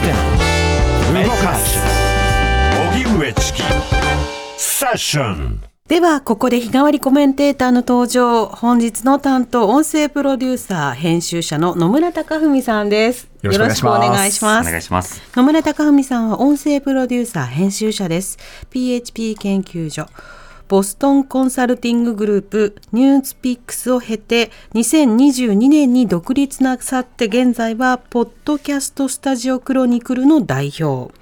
て動かす荻上チキセッションでは、ここで日替わりコメンテーターの登場。本日の担当、音声プロデューサー、編集者の野村貴文さんです。よろしくお願いしますよろしくお願いします。お願いします。野村貴文さんは音声プロデューサー、編集者です。PHP 研究所。ボストンコンサルティンググループニュースピックスを経て2022年に独立なさって現在はポッドキャストスタジオクロニクルの代表。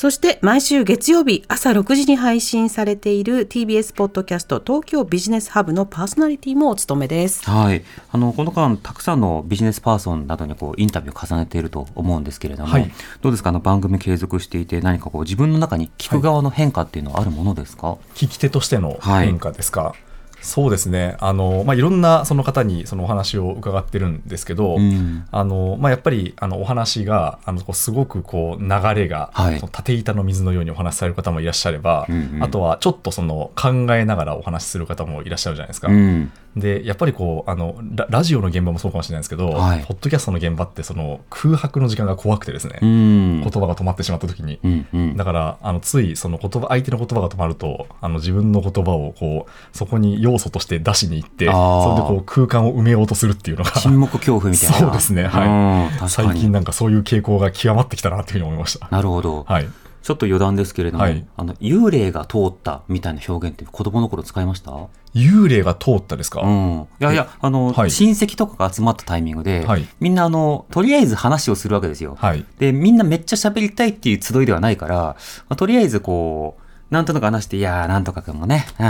そして毎週月曜日朝6時に配信されている TBS ポッドキャスト東京ビジネスハブのパーソナリティもお務めです。はい、あのこの間たくさんのビジネスパーソンなどにこうインタビューを重ねていると思うんですけれども、はい。どうですか？あの番組継続していて何かこう自分の中に聞く側の変化っていうのはあるものですか、聞き手としての変化ですか、そうですねあの、まあ、いろんなその方にそのお話を伺ってるんですけど、うんあのまあ、やっぱりあのお話があのこうすごくこう流れが、はい縦板の水のようにお話しされる方もいらっしゃれば、うんうんあとはちょっとその考えながらお話しする方もいらっしゃるじゃないですか。うんでやっぱりこうあのララジオの現場もそうかもしれないですけど、はい。ポッドキャストの現場ってその空白の時間が怖くてですね、うん。言葉が止まってしまった時に、うんうん。だからあのついその言葉相手の言葉が止まるとあの自分の言葉をこうそこに要素として出しに行ってそれでこう空間を埋めようとするっていうのが沈黙恐怖みたいな。そうですね。はい。最近なんかそういう傾向が極まってきたなっていうふうに思いました。なるほど、はい、ちょっと余談ですけれども、はい。あの幽霊が通ったみたいな表現って子供の頃使いました？幽霊が通ったですか、うん、いやいやあの、はい。親戚とかが集まったタイミングで、はい。みんなあのとりあえず話をするわけですよ。はい。でみんなめっちゃ喋りたいっていう集いではないから、まあとりあえずこうなんとなく話して「いやーなんとかくんもね」うん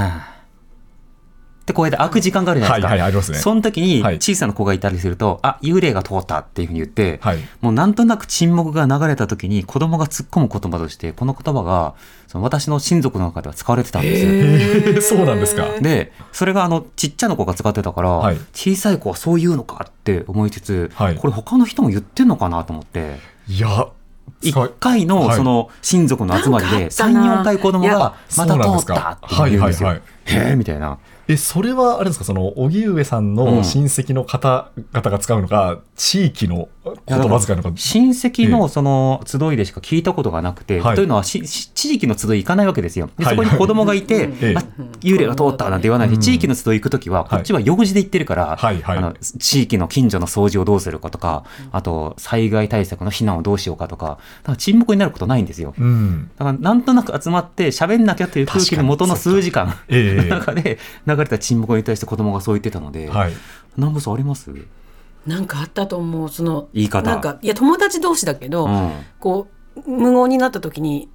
ってこうやって開く時間があるじゃないですか。はいはいありますね。その時にはい。小さな子がいたりすると「あ幽霊が通った」っていうふうに言って、はい。もうなんとなく沈黙が流れた時に子供が突っ込む言葉としてこの言葉がその私の親族の中では使われてたんですよ。そうなんですか。でそれがあのちっちゃな子が使ってたから、はい。小さい子はそう言うのかって思いつつ、はい。これ他の人も言ってんのかなと思って。いや一使い回のはい。その親族の集まりでなんかあったな。34回子供がまた通ったって言うんですよ。へえみたいな。えそれはあれですか？その荻上さんうん。の親戚の方々が使うのか、地域の言葉遣いのか？親戚のその集いでしか聞いたことがなくて、はい。というのはしし地域の集い行かないわけですよ。ではい。そこに子供がいて、ええ。あ幽霊が通ったなんて言わないし、うん。地域の集い行くときは、こっちは用事で行ってるから、はい。はい。あの地域の近所の掃除をどうするかとか、あと災害対策の避難をどうしようかとか、だから沈黙になることないんですよ。うん。だからなんとなく集まって喋んなきゃという空気の元の数時間ええ。の中で流れた沈黙に対して子供がそう言ってたので、はい南部さんあります？なんかあったと思うその言い方なんかいや友達同士だけど、うんこう無言になった時に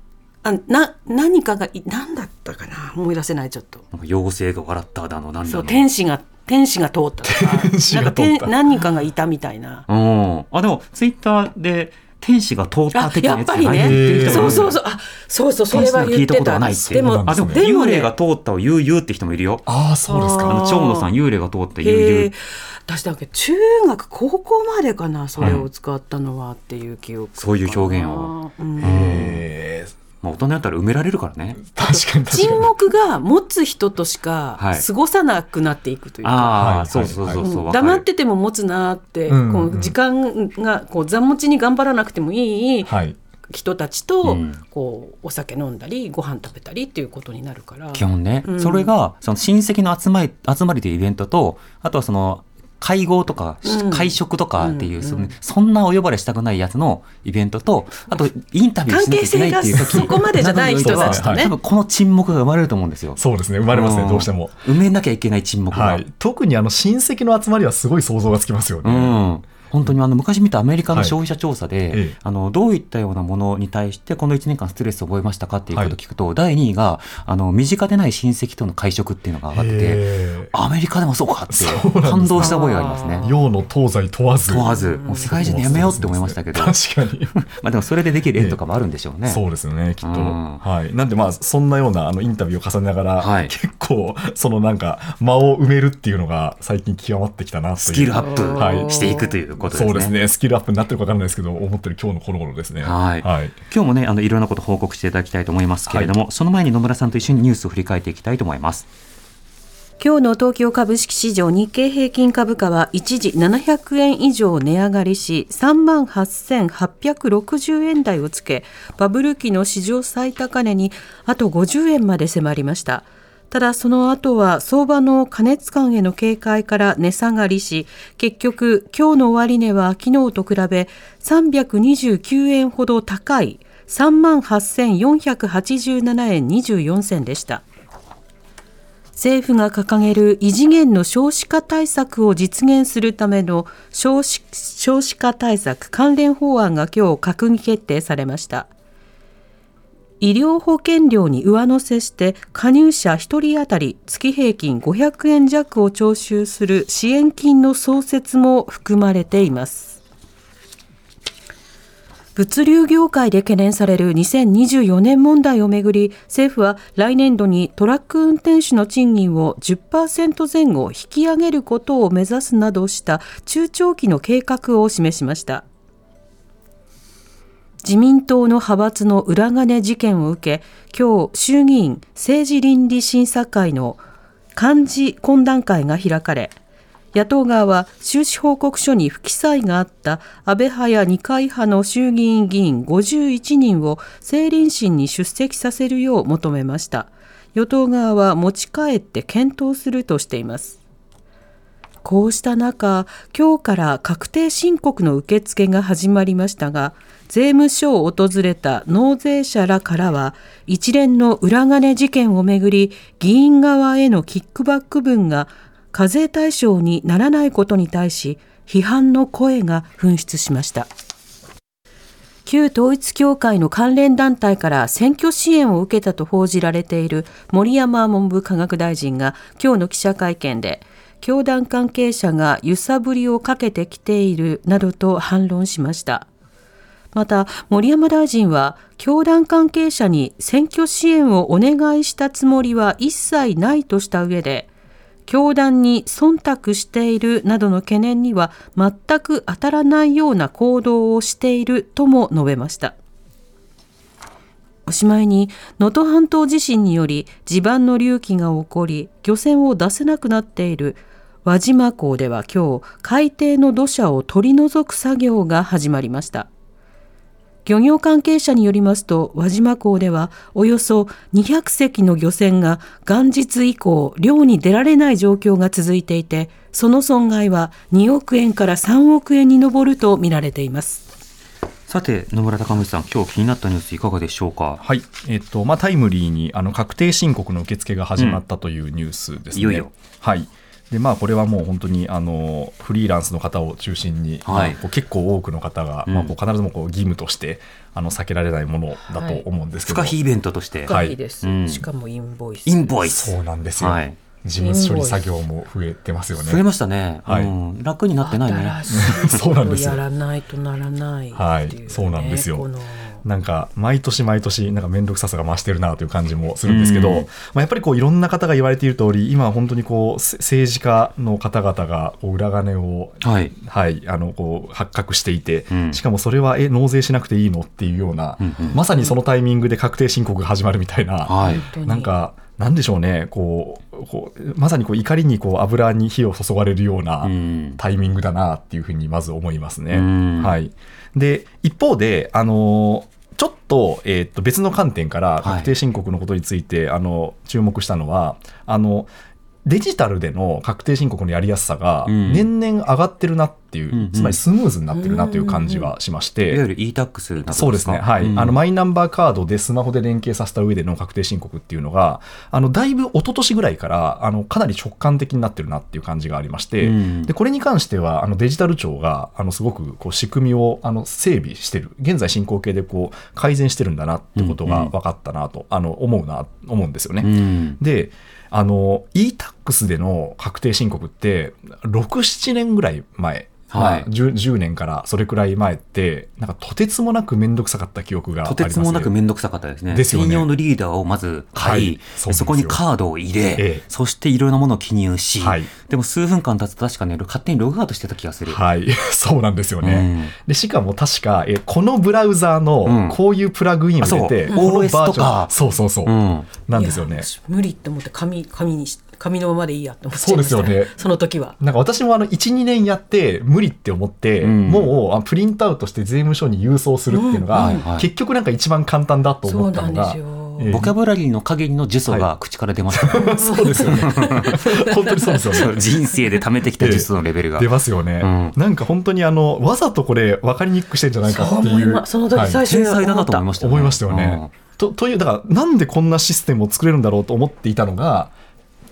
あな何かがい何だったかな？思い出せないちょっと。なんか妖精が笑っただのなんだそうの。天使が天使が通ったとか 天使が通ったなんか天何人かがいたみたいな。うん。あ、でも、ツイッターで、天使が通ったあ的なやつやっぱりね。言ってる人そうもいる。そうそうあそうそうそれは言ってたことた。がないってでもあ、でも、幽霊が通ったを言う言うって人もいるよ。ああそうですか。あの、長野さん、幽霊が通った言うへ言うえ。私だけ中学高校までかなそれを使ったのはっていう記憶そういう表現を、うん。へえまあ、大人だったら埋められるからね。確かに確か沈に黙が持つ人としかはい。過ごさなくなっていくというか、ああ、はいそうそうそうそう。うん。黙ってても持つなって、うんこう時間がこう座持ちに頑張らなくてもいいはい。人たちと、うん。こうお酒飲んだりご飯食べたりっていうことになるから。基本ね、うんそれがその親戚の集まり集まりというイベントとあとはその会合とか、うん。会食とかっていう、うんそのそんなお呼ばれしたくないやつのイベントとあとインタビューしなきゃいけないっていう。時関係性がそこまでじゃない人たちとね多分この沈黙が生まれると思うんですよ。そうですね。生まれますねどうしても。埋めなきゃいけない沈黙が。はい。特にあの親戚の集まりはすごい想像がつきますようねん本当にあの昔見たアメリカのはい消費者調査で、ええ。あのどういったようなものに対してこの1年間ストレスを覚えましたかっていうことを聞くと、第2位があの身近でない親戚との会食っていうのが上がっててへアメリカでもそうかって感動した覚えがありますね。え。洋の東西問わず。問わず、もう世界中でやめようって思いましたけど、ま確かに。あでもそれでできる縁とかもあるんでしょうね。そうですよねきっと、うん。はい、なんでまあそんなようなあのインタビューを重ねながら、はい。結構そのなんか間を埋めるっていうのが最近極まってきたなスキルアッはい。プしていくということですね。そうですね。スキルアップになってるか分からないですけど思ってる今日のこの頃ですね。はい。はい、今日もね、あのいろんなこと報告していただきたいと思いますけれども、その前に野村さんと一緒にニュースを振り返っていきたいと思います。今日の東京株式市場日経平均株価は一時700円以上値上がりし3万8860円台をつけバブル期の史上最高値にあと50円まで迫りましたただその後は相場の過熱感への警戒から値下がりし結局今日の終値は昨日と比べ329円ほど高い3万8487円24銭でした。政府が掲げる異次元の少子化対策を実現するための少子少子化対策関連法案が今日閣議決定されました。医療保険料に上乗せして加入者1人当たり月平均500円弱を徴収する支援金の創設も含まれています。物流業界で懸念される2024年問題をめぐり政府は来年度にトラック運転手の賃金を10%前後引き上げることを目指すなどした中長期の計画を示しました。自民党の派閥の裏金事件を受け今日衆議院政治倫理審査会の幹事懇談会が開かれ野党側は収支報告書に不記載があった安倍派や二階派の衆議院議員51人を政倫審に出席させるよう求めました。与党側は持ち帰って検討するとしています。こうした中今日から確定申告の受付が始まりましたが税務署を訪れた納税者らからは一連の裏金事件をめぐり議員側へのキックバック分が課税対象にならないことに対し批判の声が噴出しました。旧統一教会の関連団体から選挙支援を受けたと報じられている森山文部科学大臣が今日の記者会見で教団関係者が揺さぶりをかけてきているなどと反論しましたまた森山大臣は教団関係者に選挙支援をお願いしたつもりは一切ないとした上で教団に忖度しているなどの懸念には全く当たらないような行動をしているとも述べました。おしまいに能登半島地震により地盤の隆起が起こり漁船を出せなくなっている輪島港では今日海底の土砂を取り除く作業が始まりました。漁業関係者によりますと輪島港ではおよそ200隻の漁船が元日以降漁に出られない状況が続いていてその損害は2億円から3億円に上るとみられています。さて野村隆文さん今日気になったニュースいかがでしょうか？はい、えっとまあ、タイムリーにあの確定申告の受付が始まったというニュースですね。いよいよ。はいでまあ、これはもう本当にあのフリーランスの方を中心に、はい。まあこう結構多くの方が、うん。まあ、こう必ずもこう義務としてあの避けられないものだと思うんですけど、不可避イベントとして、はいいい。です、うん。しかもインボイス。インボイス。そうなんですよ、はい。事務処理作業も増えてますよね。増えましたね、はい。うん、楽になってないね。新しい そうなんですよ。やらないとならないっていう、ね、はい。そうなんですよ。このなんか毎年毎年なんか面倒くささが増してるなという感じもするんですけど、うん。まあ、やっぱりこういろんな方が言われている通り今は本当にこうせ政治家の方々がこう裏金を、はい。はい、あのこう発覚していて、うん。しかもそれはえ納税しなくていいのっていうような、うんうんまさにそのタイミングで確定申告が始まるみたいな、はい。なんかなんでしょうねこうこうまさにこう怒りにこう油に火を注がれるような、うん。タイミングだなっていうふうにまず思いますね。うん。はい、で一方で、あのちょっと,、えーっと別の観点からはい。確定申告のことについて、あの注目したのはあのデジタルでの確定申告のやりやすさがうん。年々上がってるなっていう、うんうん。つまりスムーズになってるなという感じはしまして。いわゆる e-tax などそうですね、はい。うん。あのマイナンバーカードでスマホで連携させた上での確定申告っていうのが、あのだいぶ一昨年ぐらいからあのかなり直感的になってるなっていう感じがありまして、うん。でこれに関してはあのデジタル庁があのすごくこう仕組みをあの整備してる、現在進行形でこう改善してるんだなってことが分かったなと、あの思うな思うんですよね。うん。であの e-tax での確定申告って67年ぐらい前、はい。あ、10, 10年からそれくらい前ってなんかとてつもなく面倒くさかった記憶がありますとてつもなく面倒くさかったですね。ですよね。専用のリーダーをまず買い、はい。そそこにカードを入れ、ええ。そしていろんなものを記入し、はい。でも数分間経つと確かね、勝手にログアウトしてた気がする。はい、そうなんですよね。うん。でしかも確かえこのブラウザーうん。のこういうプラグインを入れて、う。この OS とか。そうそうそう、うん。なんですよね。無理って思って紙紙にし紙のままでいいやって思っちゃそいうました。ですよね。その時は。なんか私もあの1、2年やって無理って思って、うん。もうあプリントアウトして税務署に郵送するっていうのが、うん。はいはい。結局なんか一番簡単だと思ったのがええボキャブラリーの限りの呪詛が口から出ました。ね、そうですよね。本当にそうですよね。人生で貯めてきた呪詛のレベルが。出ますよね、うん。なんか本当にあのわざとこれ分かりにくくしてんじゃないかってそう思いいうまその時はい最初天才だなと思いましたよね。思いましたよね。とというだからなんでこんなシステムを作れるんだろうと思っていたのが、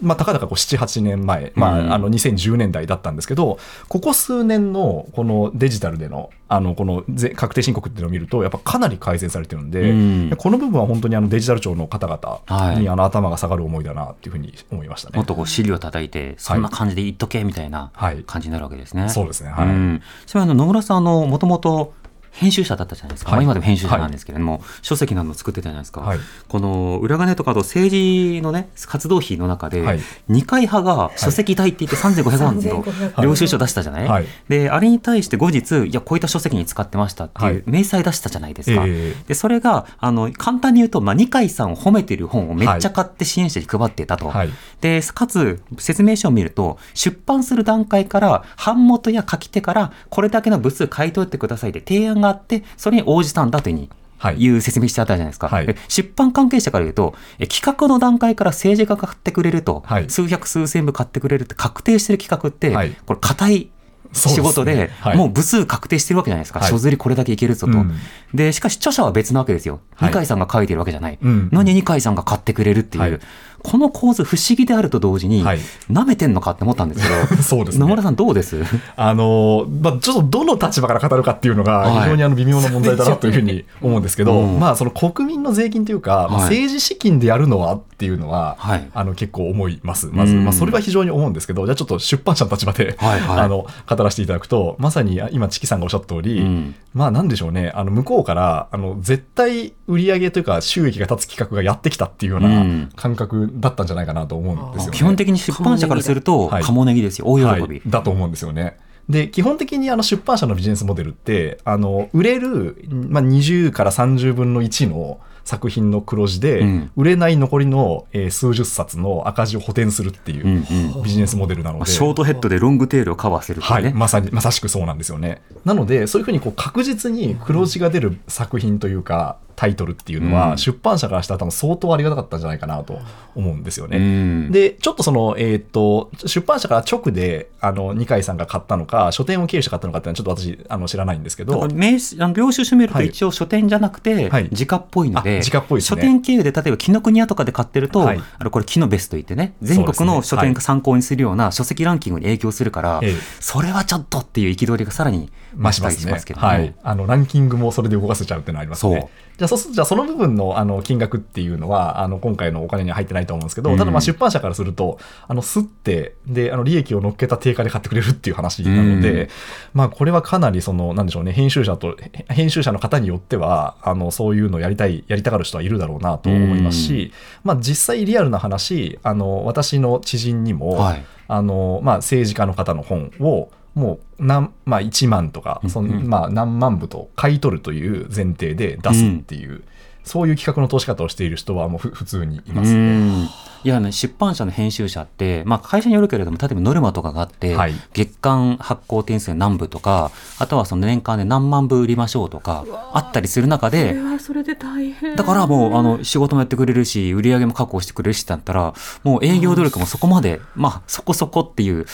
まあ、たかだかこう78年前、まあうん。あの2010年代だったんですけどここ数年のこのデジタルでのあのこの税確定申告っていうのを見るとやっぱかなり改善されてるんで、うん。この部分は本当にあのデジタル庁の方々にはあの頭が下がる思いだなっていうふうに思いましたね。もっとこう尻を叩いて、そんな感じで言っとけみたいなはい。感じになるわけですね。そうですね。はい。うん。ちなみにあの野村さんあのもともと編集者だったじゃないですか、はい。まあ今でも編集者なんですけれども、書籍なども作ってたじゃないですか、はい。この裏金とかあと政治のね活動費の中で、はい。二階派が書籍代って言って3500万の3500領収書出したじゃない、はい。であれに対して後日いやこういった書籍に使ってましたってはい。いう明細出したじゃないですか、ええ。でそれがあの簡単に言うと、まあ、二階さんを褒めてる本をめっちゃ買って支援者に配ってたと、はい。でかつ説明書を見ると出版する段階から版元や書き手からこれだけの部数買い取ってくださいで提案があってそれに応じたんだというにはい。いう説明してあったじゃないですか、はい。で出版関係者から言うとえ企画の段階から政治家が買ってくれると、はい。数百数千部買ってくれるって確定してる企画って、はい。これ硬い仕事でもう部数確定してるわけじゃないですか、はい。書釣りこれだけいけるぞと、うん。でしかし著者は別なわけですよ、はい。二階さんが書いてるわけじゃない、うん。何二階さんが買ってくれるっていう、はい。この構図不思議であると同時に、はい。舐めてんのかって思ったんですけど。そうですね。野村さんどうです？あのまあ、ちょっとどの立場から語るかっていうのがはい。非常にあの微妙な問題だなというふうに思うんですけど、うん。まあ、その国民の税金というか、まあはい。政治資金でやるのはっていうのは、はい。あの結構思います、まず、うん。まあ、それは非常に思うんですけど、じゃあちょっと出版社の立場で、はいはい。あの語らせていただくと、まさに今、チキさんがおっしゃった通り、うん。まあなんでしょうね、あの向こうからあの絶対売り上げというか、収益が立つ企画がやってきたっていうよううん。な感覚だったんじゃないかなと思うんですよね。基本的に出版社からするとはい。鴨ネギですよ。大喜び、はい、だと思うんですよね。で基本的にあの出版社のビジネスモデルってあの売れる、まあ、20から30分の1の作品の黒字で、うん。売れない残りの、えー数十冊の赤字を補填するっていううんうん。ビジネスモデルなので、まあショートヘッドでロングテールをカバーするね、はい、まさにまさしくそうなんですよね。なのでそういうふうにこう確実に黒字が出る作品というかタイトルっていうのは、うん。出版社からしたら多分相当ありがたかったんじゃないかなと思うんですよね。うん。でちょっとその、えー、と出版社から直であの二階さんが買ったのか書店を経由して買ったのかっていうのはちょっと私あの知らないんですけど。名刺あの領収書見るとはい。一応書店じゃなくてはい。時価っぽいので、あ時価っぽいですね。書店経由で例えば紀ノ国屋とかで買ってると、はい。あのこれ木のベスといってね全国の書店が参考にするような書籍ランキングに影響するから、ええ。それはちょっとっていう憤りがさらに増したりしますけども、はい、あのランキングもそれで動かせちゃうっていうのはありますね。じゃあそうするとじゃあその部分のあの金額っていうのはあの今回のお金には入ってないと思うんですけど、うん。ただまあ出版社からするとあのすってであの利益を乗っけた定価で買ってくれるっていう話なので、うん。まあこれはかなりそのなんでしょうね編集者と編集者の方によってはあのそういうのをやりたいやりたがる人はいるだろうなと思いますし、まあ実際リアルな話あの私の知人にも、はい。あのまあ、政治家の方の本をもう何、まあ、1万とかその、うんうん。まあ、何万部と買い取るという前提で出すっていう、そういう企画の通し方をしている人はもうふ普通にいます。うね。ん。いやね、出版社の編集者って、まあ、会社によるけれども例えばノルマとかがあって、はい。月間発行点数何部とかあとはその年間で何万部売りましょうとかあったりする中それではそれで大変。だからもうあの仕事もやってくれるし売り上げも確保してくれるしだったらもう営業努力もそこまでまあそこそこっていう。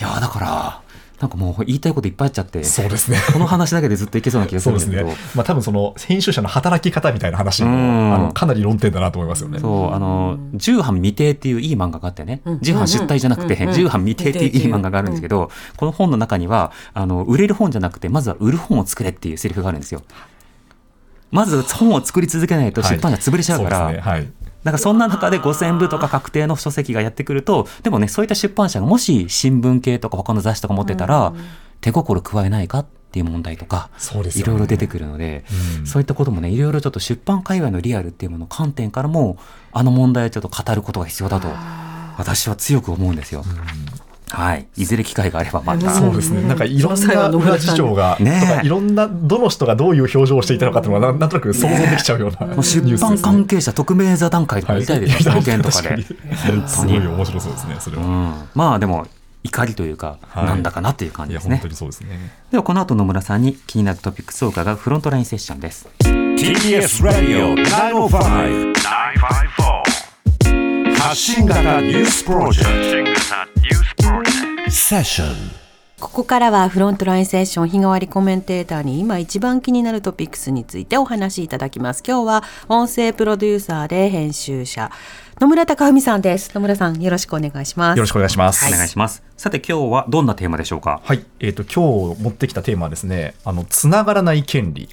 いやだからなんかもう言いたいこといっぱいあっちゃってそうですね。この話だけでずっといけそうな気がすそうですけどね。まあ多分その編集者の働き方みたいな話もうん。あのかなり論点だなと思いますよね。そう、あの、重版未定っていういい漫画があってね。うん、重版出題じゃなくて重版未定っていういい漫画があるんですけど、この本の中には、あの、売れる本じゃなくて、まずは売る本を作れっていうセリフがあるんですよ。まず本を作り続けないと出版社潰れちゃうから、はいなんかそんな中で5000部とか確定の書籍がやってくると、でもね、そういった出版社がもし新聞系とか他の雑誌とか持ってたら、手心加えないかっていう問題とか、いろいろ出てくるので、うん。そういったこともね、いろいろちょっと出版界隈のリアルっていうものの観点からも、あの問題をちょっと語ることが必要だと、私は強く思うんですよ。はい。いずれ機会があればまた。そうですね、なんかいろんな裏事情が、ねいろんなどの人がどういう表情をしていたのかっていうのがなんとなく想像できちゃうような、もう出版関係者特命座談会とかやりたいですよ、はいとかで。すごい面白そうですね、それは。うん、まあでも、怒りというか、はいなんだかなっていう感じですね本当。にそうですね。ではこの後野村さんに気になるトピックスを伺うフロントラインセッションです。TBS ラディオ905-954発信型ニュースプロジェクトセッションここからはフロントラインセッション日替わりコメンテーターに今一番気になるトピックスについてお話しいただきます。今日は音声プロデューサーで編集者野村高文さんです。野村さんよろしくお願いします。よろしくお願いします。お願いします。さて今日はどんなテーマでしょうか？はい、えっ、と今日持ってきたテーマはですね、あのつながらない権利、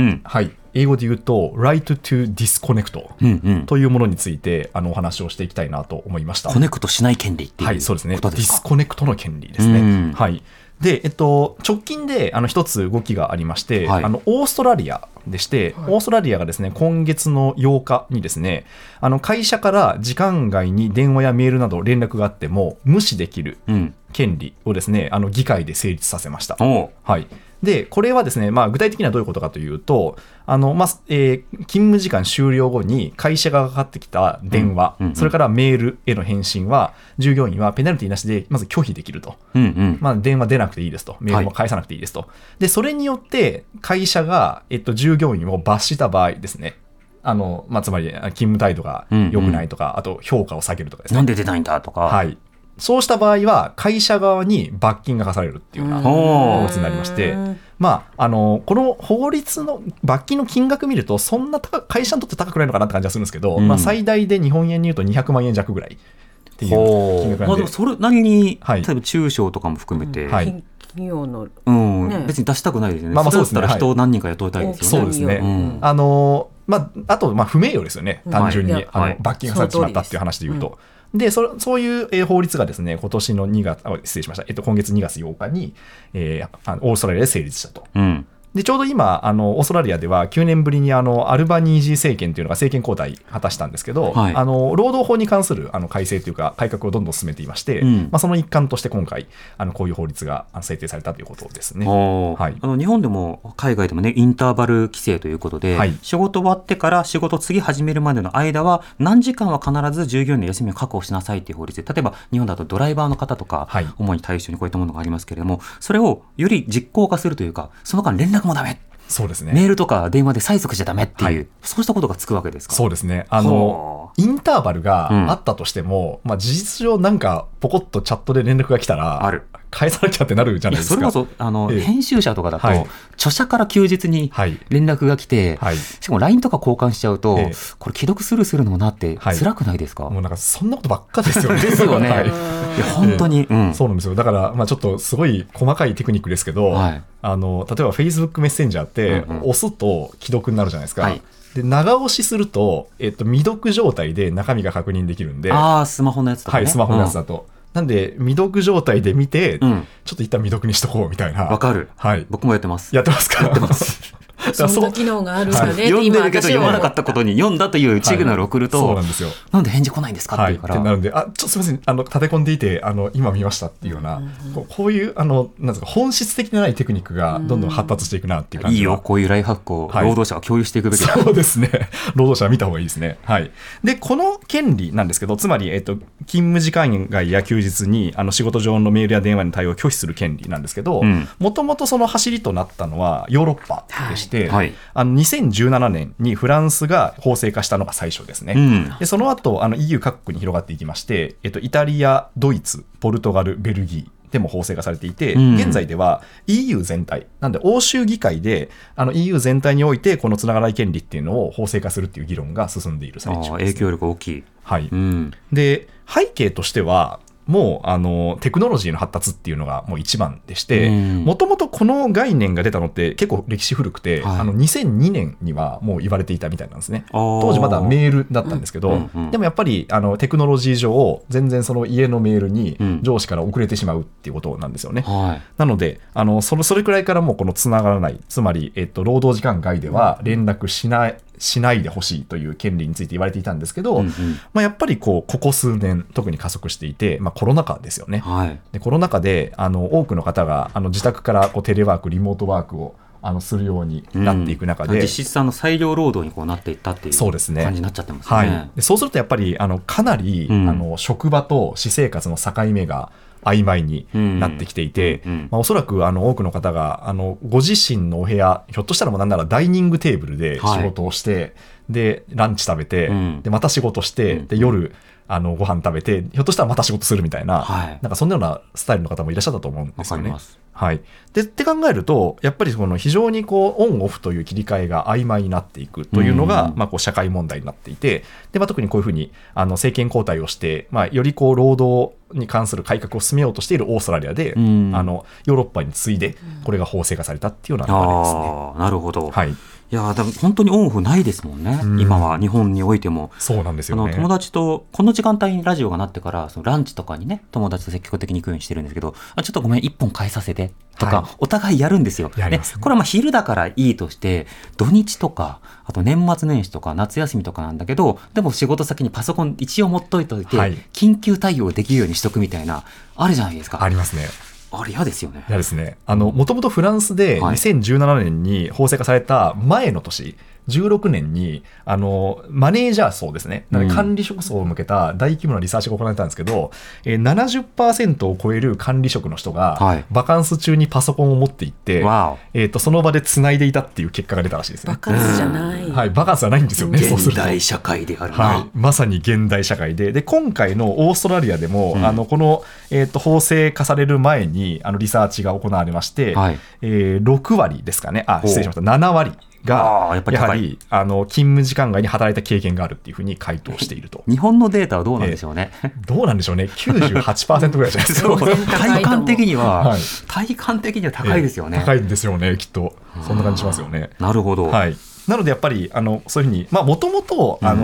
うん。はい、英語で言うと right to disconnect うんうん。というものについてあのお話をしていきたいなと思いました。コネクトしない権利っていうはい、そうですね。 disconnect の権利ですね。うんはい。で、えっと、直近であの一つ動きがありまして、はいあのオーストラリアでして、オーストラリアがですね今月の8日にですねあの会社から時間外に電話やメールなど連絡があっても無視できるうん。権利をですねあの議会で成立させました。はい、でこれはですね、まあ、具体的にはどういうことかというとあの、まあえー勤務時間終了後に会社がかかってきた電話、うんうんうんそれからメールへの返信は従業員はペナルティなしでまず拒否できると。うんうん。まあ、電話出なくていいですと、メールも返さなくていいですと、でそれによって会社が、えっと、従業員を罰した場合ですね、あのまあ、つまり勤務態度が良くないとか、あと評価を下げるとかですね。なんで出ないんだとか。はい、そうした場合は、会社側に罰金が課されるっていうような法律になりまして、まあ、あのこの法律の罰金の金額見ると、そんな高会社にとって高くないのかなって感じはするんですけど、うん。まあ、最大で日本円に言うと200万円弱ぐらいっていう。金額なんで。まあでも、それなりに、はい。例えば中小とかも含めて、はい。企企業のうん、ね。別に出したくないですよね。まあまあそれだったらそうですね人を何人か雇いたいですよね。そうですね。うん。あのまあ、あと、まあ、不名誉ですよね、単純に、はい。はい。あの罰金がされてしまったっていう話で言うと。でそそういうえ法律がですね今年の2月あ失礼しました、えっと、今月2月8日に、えーオーストラリアで成立したと。うん。でちょうど今あの、オーストラリアでは9年ぶりにあのアルバニージー政権というのが政権交代果たしたんですけど、はい。あの労働法に関するあの改正というか、改革をどんどん進めていまして、うん。まあ、その一環として今回、あのこういう法律が制定されたということですね。はい。あの日本でも海外でもねインターバル規制ということで、はい。仕事終わってから仕事次始めるまでの間は何時間は必ず従業員の休みを確保しなさいっていう法律で例えば日本だとドライバーの方とか、はい。主に対象にこういったものがありますけれどもそれをより実行化するというかその間連絡もダメ。そうですね。メールとか電話で催促しちゃダメっていう、はい。そうしたことがつくわけですか？そうですね。あの、インターバルがあったとしても、まあ事実上なんかポコッとチャットで連絡が来たら、ある返さなきゃってなるじゃないですか。それこそあの、ええ。編集者とかだと、はい。著者から休日にはい。連絡が来て、はい。しかも LINE とか交換しちゃうと、ええ。これ既読スルーするのもなってはい。辛くないですか、もうなんかそんなことばっかですよね。ですよね。はい。いや本当に、うん。そうなんですよ。だから、まあちょっとすごい細かいテクニックですけど、はい。あの、例えば Facebook メッセンジャーって、うんうん。押すと既読になるじゃないですか。はい。で、長押しすると、えっと、未読状態で中身が確認できるんで、ああスマホのやつとか、ね、はい、スマホのやつだと。なんで、未読状態で見て、うんちょっと一旦未読にしとこうみたいな。わかるはい。僕もやってますやってますか？やってます。そんな機能があるんだねって読んで今るけど読まなかったことに読んだというシグナルを送ると、そうなんですよ。なんで返事来ないんですかって言うから、てなるんで、あ、ちょっとすみません、あの、立て込んでいて、あの、今見ましたっていうような、こうこういう、あの、なんですか、本質的でないテクニックがどんどん発達していくなっていう感じがいいよこういうライフハックをはい。労働者は共有していくべきだ、そうですね。労働者は見た方がいいですね。はい。で、この権利なんですけど、つまり、えっと、勤務時間外や休日に、あの、仕事上のメールや電話に対応を拒否する権利なんですけどうん、もともとその走りとなったのはヨーロッパでして、はい。あの、2017年にフランスが法制化したのが最初ですね。うん。でその後あの EU 各国に広がっていきまして、えっと、イタリア、ドイツ、ポルトガル、ベルギーでも法制化されていて、うん。現在では EU 全体、なんで欧州議会であの EU 全体において、このつながらない権利っていうのを法制化するっていう議論が進んでいる最中です、影響力大きい、はい。うん、で背景としては、もうあのテクノロジーの発達っていうのがもう一番でしてうん、もともとこの概念が出たのって結構歴史古くて、はい。あの2002年にはもう言われていたみたいなんですね。当時まだメールだったんですけど、うんうんでもやっぱりあのテクノロジー上、全然その家のメールにうん。上司から遅れてしまうっていうことなんですよね。はい。なので、あのそのそれくらいからもうこのつながらない、つまり、えっと、労働時間外では連絡しない、しないでほしいという権利について言われていたんですけど、うんうんまあ、やっぱりこうここ数年特に加速していて、まあ、コロナ禍ですよね。はい。でコロナ禍であの多くの方があの自宅からこうテレワークリモートワークをあのするようになっていく中で、実質あの裁量労働にこうなっていったっていうそうですね感じになっちゃってますね。はい、でそうするとやっぱりあのかなり、うんあの職場と私生活の境目が曖昧になってきていて、うんうんまあ、おそらくあの多くの方があのご自身のお部屋ひょっとしたらもうなんならダイニングテーブルで仕事をして、でランチ食べて、うん。でまた仕事して、うん。で夜あのご飯食べてひょっとしたらまた仕事するみたいな,、はいなんかそんなようなスタイルの方もいらっしゃったと思うんでわすよね。はい、でって考えるとやっぱりこの非常にこうオンオフという切り替えが曖昧になっていくというのが、うんまあ、こう社会問題になっていてで、まあ、特にこういうふうにあの政権交代をして、まあ、よりこう労働に関する改革を進めようとしているオーストラリアで、うんあのヨーロッパに次いでこれが法制化されたっていうような流れですね。なるほど。はい、いやーでも本当にオンオフないですもんね、うん今は日本においても。そうなんですよね。友達とこの時間帯にラジオがなってからそのランチとかにね友達と積極的に行くようにしてるんですけどあちょっとごめん一本返させてとか、はいお互いやるんですよ。やりますねこれはまあ昼だからいいとして土日とかあと年末年始とか夏休みとかなんだけどでも仕事先にパソコン一応持っといといて、はい緊急対応できるようにしとくみたいなあるじゃないですか。ありますね。あれ嫌ですよね。いやですね、あの、もともとフランスではい。2017年に法制化された前の年、16年に、あの、マネージャー層ですね、管理職層を向けた大規模なリサーチが行われたんですけど、えー70%を超える管理職の人が、はい。バカンス中にパソコンを持っていって、わえーと、その場で繋いでいたっていう結果が出たらしいですね。バカンスじゃない。はい、バカンスはないんですよおね。現代社会である。な。はい、まさに現代社会で。で今回のオーストラリアでも、うん。あのこの、えー、と法制化される前にあのリサーチが行われまして、はい。えー6割ですかね。あ失礼しました。7割がやっぱりあの勤務時間外に働いた経験があるっていうふうに回答していると。日本のデータはどうなんでしょうね。どうなんでしょうね。98%ぐらいじゃないですか。体感的には、はい。体感的には高いですよね。高いんですよねきっと。そんな感じしますよね。なるほど。はい、なのでやっぱりあのそういうふうにもともとうん。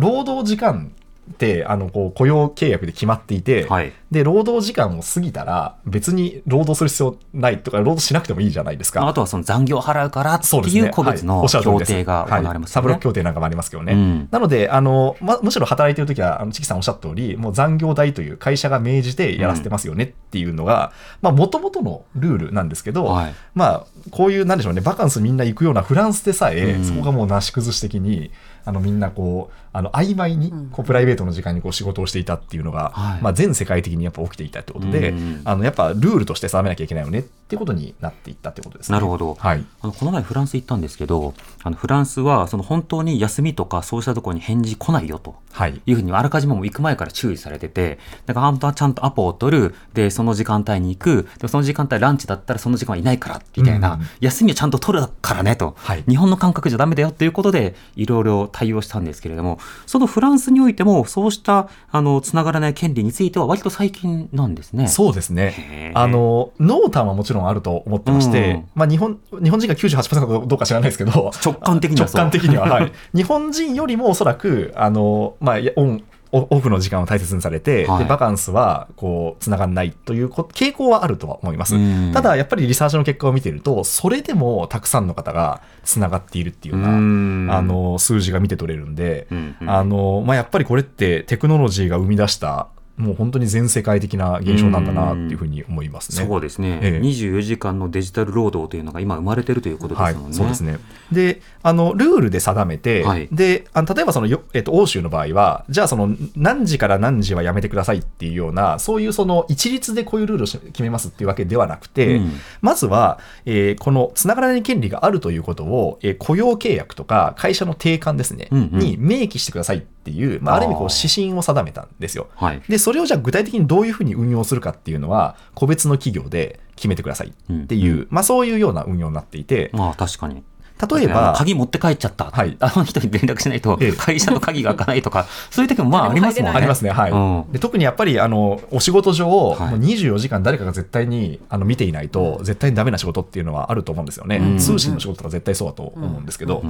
労働時間ってあのこう雇用契約で決まっていて、はい。で労働時間を過ぎたら別に労働する必要ないとか労働しなくてもいいじゃないですか。あとはその残業払うからっていう個別の協定が行われますよね。はい。サブロック。協定なんかもありますけどね。うん。なのであの、ま、むしろ働いてるときは、あのチキさんおっしゃった通り、もう残業代という会社が命じてやらせてますよねっていうのが、まあ、もともとのルールなんですけど、はい。まあ、こういう、なんでしょうね、バカンスみんな行くようなフランスでさえ、うん。そこがもうなし崩し的に、あのみんなこう、あの曖昧にこうプライベートの時間にこう仕事をしていたっていうのが、はい。まあ、全世界的にやっぱ起きていたってことで、うん。あのやっぱルールとして定めなきゃいけないよねっていうことになっていったってことですね。なるほど。はい。あのこの前フランス行ったんですけど、あのフランスはその本当に休みとかそうしたところに返事来ないよと。はい。いうふうにあらかじめもう行く前から注意されてて、だから本当はちゃんとアポを取る、で、その時間帯に行く、でその時間帯ランチだったらその時間はいないから、みたいな、うん。休みをちゃんと取るからねと、はい。日本の感覚じゃダメだよっていうことで、いろいろ対応したんですけれども、そのフランスにおいても、そうした、あの、つながらない権利については割と最近なんですね。そうですへね。ーあの、濃淡はもちろんあると思ってまして、うんまあ日本、日本人が98%かどうか知らないですけど、直感的には直感的には、はい。日本人よりもおそらく、あの、まあ、いやオン、オオフの時間を大切にされて、はい。でバカンスはこうつながんないというこ傾向はあるとは思います、うん。ただやっぱりリサーチの結果を見ているとそれでもたくさんの方がつながっているっていうようなうん。あの数字が見て取れるんで、うんうん。あのまあ、やっぱりこれってテクノロジーが生み出したもう本当に全世界的な現象なんだなっていうふうに思いますね。そうですね、ええ24時間のデジタル労働というのが今生まれてるということではいすもんね。、そうですね。で、あの、ルールで定めて、はいで、あの例えばそのよ、えっと、欧州の場合は、じゃあその、何時から何時はやめてくださいっていうような、そういうその、一律でこういうルールをし決めますっていうわけではなくて、うんまずは、えーこの、つながらない権利があるということを、えー雇用契約とか、会社の定款ですね、うんうんに明記してくださいっていう、まあ、ある意味こう、指針を定めたんですよ。はい。で、それをじゃあ具体的にどういうふうに運用するかっていうのは、個別の企業で決めてくださいっていう、まあそういうような運用になっていて、まあ確かに。例えば、鍵持って帰っちゃった、はい。あの人に連絡しないとええ。会社の鍵が開かないとか、そういう時もまあありますもんね。ありますね、はい。うん。で特にやっぱりあのお仕事上、はい。もう24時間誰かが絶対にあの見ていないと、絶対にダメな仕事っていうのはあると思うんですよね。うん。通信の仕事とか絶対そうだと思うんですけど。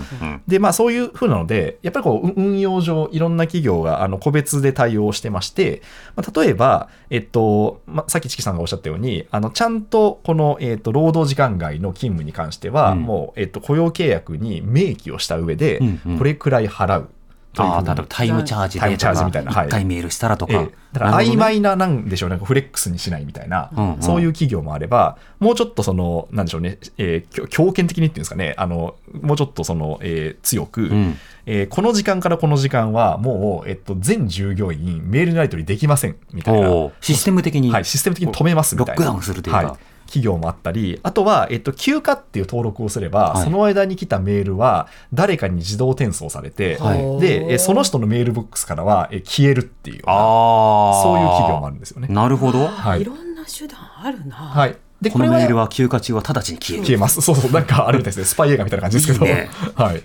でまあ、そういうふうなので、やっぱりこうう運用上、いろんな企業があの個別で対応してまして、まあ、例えば、えっとまあ、さっきチキさんがおっしゃったように、あのちゃんとこの、えっと、労働時間外の勤務に関しては、うん。もう、えっと、雇用契契約に明記をした上でこれくらい払うという。ふうタイムチャージでとか、タイムチャージみたいなはい。1回メールしたらとか。ええ。だから曖昧な、なんでしょうね、フレックスにしないみたいな、うんうん。そういう企業もあれば、もうちょっとその、なんでしょうね、えー強強権的にっていうんですかね、あのもうちょっとその、えー強く、ん。えーこの時間からこの時間は、もう、えっと、全従業員、メールのやり取りできませんみたいな、システム的に。はい、システム的に止めますみたいな。ロックダウンするというか。はい企業もあったり、あとは、えっと、休暇っていう登録をすれば、はいその間に来たメールは、誰かに自動転送されて、はいで、えその人のメールボックスからは、え消えるっていうああ。そういう企業もあるんですよね。なるほど。はいいろんな手段あるな。はい。で、このメールは休暇中は直ちに消える。消えます。そうそう、なんかあるみたいですね。スパイ映画みたいな感じですけど。いいね はい。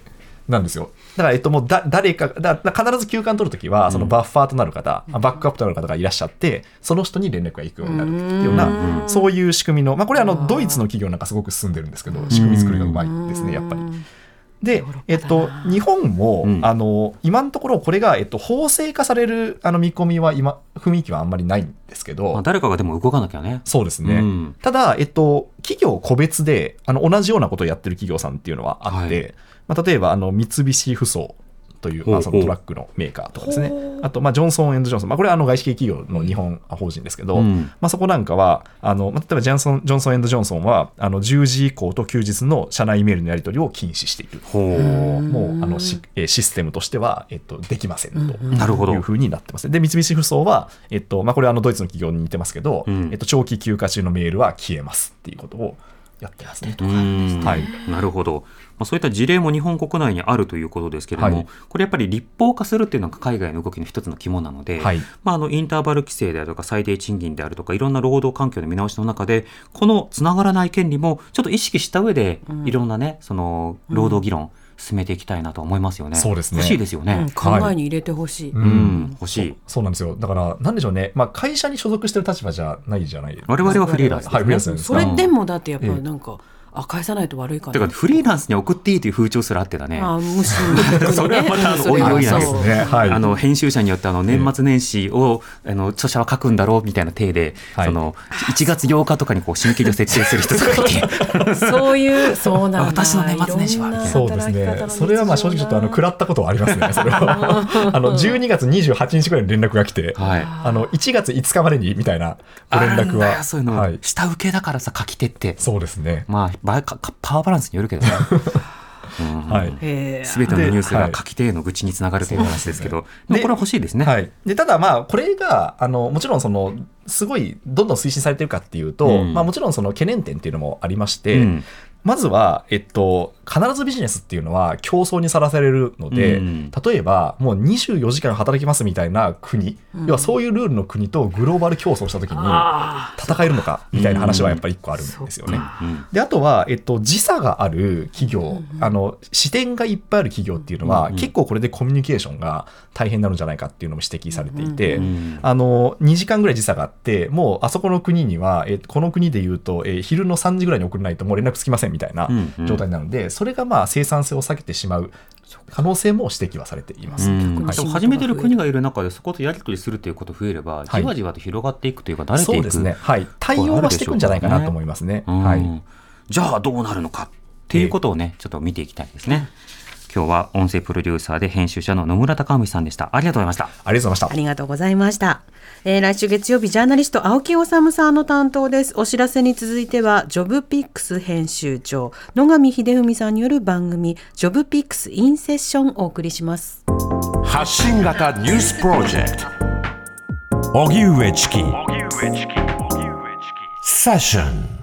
なんですよ。だから、えっと、もうだ、誰か、だだ必ず休館取るときは、そのバッファーとなる方、バックアップとなる方がいらっしゃって、その人に連絡が行くようになるっていう。ような、そういう仕組みの、まあ、これあの、ドイツの企業なんかすごく進んでるんですけど、仕組み作りがうまいですね、やっぱり。で、えっと、日本も、うん。あの、今のところこれが、えっと、法制化されるあの見込みは今、雰囲気はあんまりないんですけど、まあ、誰かがでも動かなきゃね。そうですね。うん。ただ、えっと、企業個別であの同じようなことをやってる企業さんっていうのはあって、はいまあ、例えばあの三菱ふそうという、まあ、そのトラックのメーカーとかですね、あと、まあ、ジョンソン・エンド・ジョンソン、まあ、これはあの外資系企業の日本法人ですけど、うんまあ、そこなんかは、あのまあ例えばジャンソンジョンソン・エンド・ジョンソンはあの10時以降と休日の社内メールのやり取りを禁止している。ほう。もうあのシえーシステムとしては、えっと、できませんと。なるほどいう。ふうになってます。で、三菱ふそうは、えっと、まあ、これはあのドイツの企業に似てますけど、うんえっと、長期休暇中のメールは消えますっていうことをやってますね。うん。はい。なるほど、まあ、そういった事例も日本国内にあるということですけれども、はい。これやっぱり立法化するっていうのが海外の動きの一つの肝なので、はい。まあ、あのインターバル規制であるとか最低賃金であるとかいろんな労働環境の見直しの中でこのつながらない権利もちょっと意識した上で、いろんなねその労働議論進めていきたいなと思いますよね。そうですね欲しいですよね。うん考えに入れてほしい。うんうん欲しい。そうなんですよ。だから、なんでしょうね。まあ、会社に所属してる立場じゃないじゃないですか。我々はフリーランス。はいフリーランスですそれでもだってやっぱええりなんか、あ返さないと悪いかてな。かフリーランスに送っていいという風潮すらあってだね。あむしろ それはまたおいおいなんですね。はい。あの編集者によってあの年末年始を、あの著者は書くんだろうみたいな体で、はいその1月8日とかにこう締め切りを設定する人とかいて そういう、そうなんだ。私の年末年始はそうですね。それはまあ正直ちょっとあの食らったことはありますね。それは。あの12月28日ぐらいに連絡が来て、はいあの1月5日までにみたいなご連絡は。よそういうの、はい。下請けだからさ書き手ってそうですね。まあパワーバランスによるけどね、うん。はい。へ全てのニュースが書き手への愚痴につながるという話ですけど、ででもこれは欲しいですね。はい、でただまあこれがあのもちろんそのすごいどんどん推進されてるかっていうと、うん。まあ、もちろんその懸念点っていうのもありまして、うんまずは、えっと、必ずビジネスっていうのは競争にさらされるので、うん。例えばもう24時間働きますみたいな国、要はそういうルールの国とグローバル競争した時にあ戦えるのかみたいな話はやっぱり一個あるんですよね。うんであとは、えっと、時差がある企業、あの視点がいっぱいある企業っていうのは、うんうん結構これでコミュニケーションが大変になるんじゃないかっていうのも指摘されていて、うんあの2時間ぐらい時差があってもうあそこの国には、えこの国でいうと、えー昼の3時ぐらいに送らないともう連絡つきませんみたいなうんうん状態なので、それがまあ生産性を下げてしまう可能性も指摘はされています。うんはいでも始めてる国がいる中でそことやり取りするということ増えれば、はいじわじわと広がっていくというか慣れていくそうですね、はい、対応はしていくんじゃないかなと思いますね。うんはいじゃあどうなるのかっていうことをね、ちょっと見ていきたいですね。今日は音声プロデューサーで編集者の野村隆文さんでした。ありがとうございました。ありがとうございましたあ。りがとうございました。えー来週月曜日、ジャーナリスト、青木治さんの担当です。お知らせに続いては、ジョブピックス編集長、野上秀文さんによる番組、ジョブピックスインセッションをお送りします。発信型ニュースプロジェクト。荻上チキ。セッション